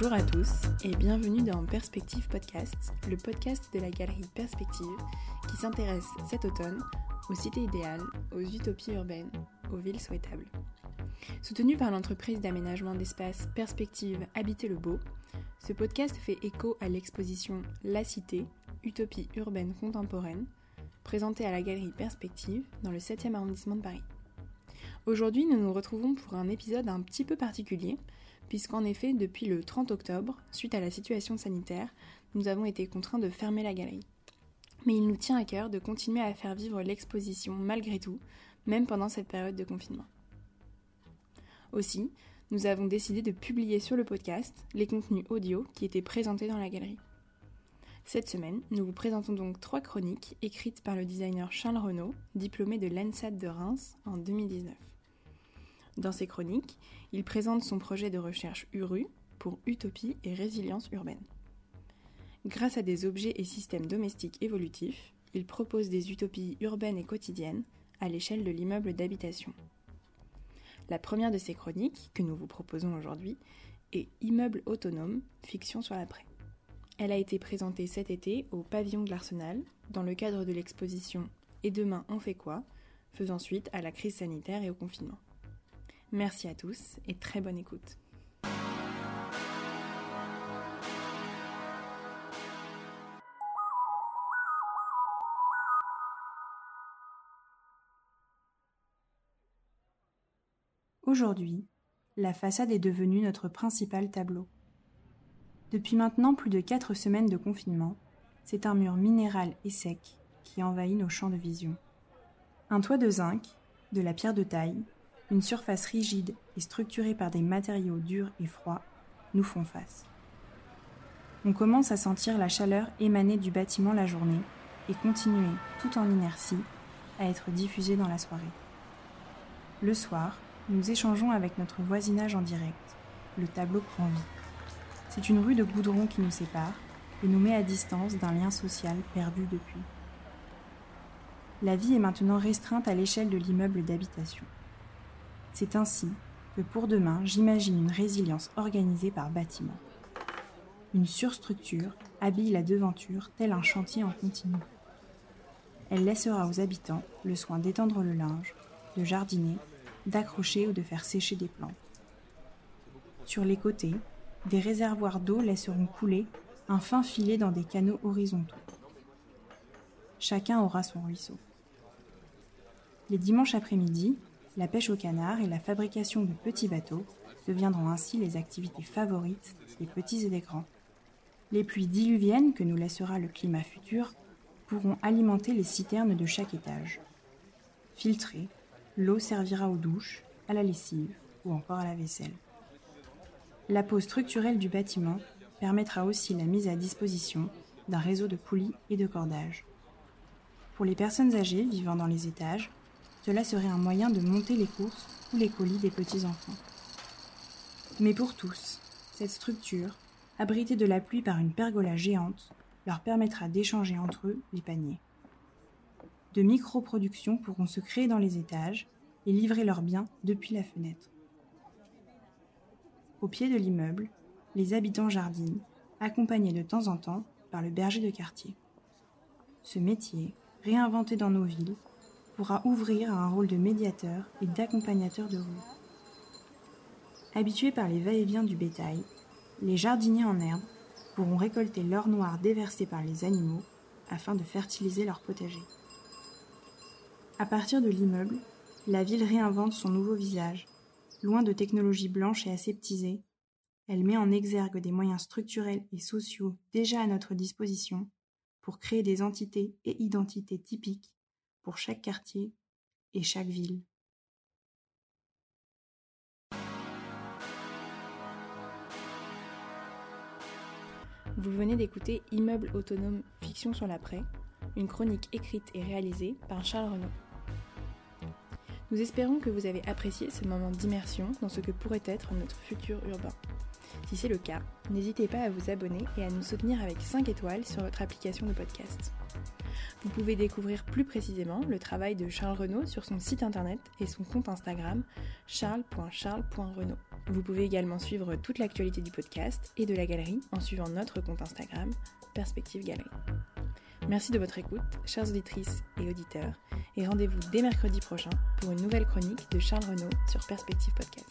Bonjour à tous et bienvenue dans Perspective Podcast, le podcast de la galerie Perspective qui s'intéresse cet automne aux cités idéales, aux utopies urbaines, aux villes souhaitables. Soutenu par l'entreprise d'aménagement d'espace Perspective Habiter le Beau, ce podcast fait écho à l'exposition La Cité, Utopie urbaine contemporaine, présentée à la galerie Perspective dans le 7e arrondissement de Paris. Aujourd'hui, nous nous retrouvons pour un épisode un petit peu particulier, puisqu'en effet, depuis le 30 octobre, suite à la situation sanitaire, nous avons été contraints de fermer la galerie. Mais il nous tient à cœur de continuer à faire vivre l'exposition malgré tout, même pendant cette période de confinement. Aussi, nous avons décidé de publier sur le podcast les contenus audio qui étaient présentés dans la galerie. Cette semaine, nous vous présentons donc trois chroniques écrites par le designer Charles Renaud, diplômé de l'ENSAT de Reims en 2019. Dans ces chroniques, il présente son projet de recherche URU pour utopie et résilience urbaine. Grâce à des objets et systèmes domestiques évolutifs, il propose des utopies urbaines et quotidiennes à l'échelle de l'immeuble d'habitation. La première de ces chroniques, que nous vous proposons aujourd'hui, est Immeuble autonome, fiction sur l'après. Elle a été présentée cet été au pavillon de l'Arsenal, dans le cadre de l'exposition Et demain on fait quoi? faisant suite à la crise sanitaire et au confinement. Merci à tous et très bonne écoute. Aujourd'hui, la façade est devenue notre principal tableau. Depuis maintenant plus de quatre semaines de confinement, c'est un mur minéral et sec qui envahit nos champs de vision. Un toit de zinc, de la pierre de taille, une surface rigide et structurée par des matériaux durs et froids nous font face. On commence à sentir la chaleur émaner du bâtiment la journée et continuer, tout en inertie, à être diffusée dans la soirée. Le soir, nous échangeons avec notre voisinage en direct. Le tableau prend vie. C'est une rue de goudron qui nous sépare et nous met à distance d'un lien social perdu depuis. La vie est maintenant restreinte à l'échelle de l'immeuble d'habitation. C'est ainsi que pour demain, j'imagine une résilience organisée par bâtiment. Une surstructure habille la devanture tel un chantier en continu. Elle laissera aux habitants le soin d'étendre le linge, de jardiner, d'accrocher ou de faire sécher des plantes. Sur les côtés, des réservoirs d'eau laisseront couler un fin filet dans des canaux horizontaux. Chacun aura son ruisseau. Les dimanches après-midi, la pêche au canard et la fabrication de petits bateaux deviendront ainsi les activités favorites des petits et des grands. Les pluies diluviennes que nous laissera le climat futur pourront alimenter les citernes de chaque étage. Filtrée, l'eau servira aux douches, à la lessive ou encore à la vaisselle. La peau structurelle du bâtiment permettra aussi la mise à disposition d'un réseau de poulies et de cordages. Pour les personnes âgées vivant dans les étages, cela serait un moyen de monter les courses ou les colis des petits-enfants. Mais pour tous, cette structure, abritée de la pluie par une pergola géante, leur permettra d'échanger entre eux les paniers. De micro-productions pourront se créer dans les étages et livrer leurs biens depuis la fenêtre. Au pied de l'immeuble, les habitants jardinent, accompagnés de temps en temps par le berger de quartier. Ce métier, réinventé dans nos villes, pourra ouvrir à un rôle de médiateur et d'accompagnateur de rue. Habitués par les va-et-vient du bétail, les jardiniers en herbe pourront récolter l'or noir déversé par les animaux afin de fertiliser leur potager. À partir de l'immeuble, la ville réinvente son nouveau visage. Loin de technologies blanches et aseptisées, elle met en exergue des moyens structurels et sociaux déjà à notre disposition pour créer des entités et identités typiques pour chaque quartier et chaque ville. Vous venez d'écouter Immeuble autonome fiction sur l'après, une chronique écrite et réalisée par Charles Renaud. Nous espérons que vous avez apprécié ce moment d'immersion dans ce que pourrait être notre futur urbain. Si c'est le cas, n'hésitez pas à vous abonner et à nous soutenir avec 5 étoiles sur votre application de podcast. Vous pouvez découvrir plus précisément le travail de Charles Renaud sur son site internet et son compte Instagram charles.charles.renaud. Vous pouvez également suivre toute l'actualité du podcast et de la galerie en suivant notre compte Instagram, Perspective Galerie. Merci de votre écoute, chères auditrices et auditeurs, et rendez-vous dès mercredi prochain pour une nouvelle chronique de Charles Renaud sur Perspective Podcast.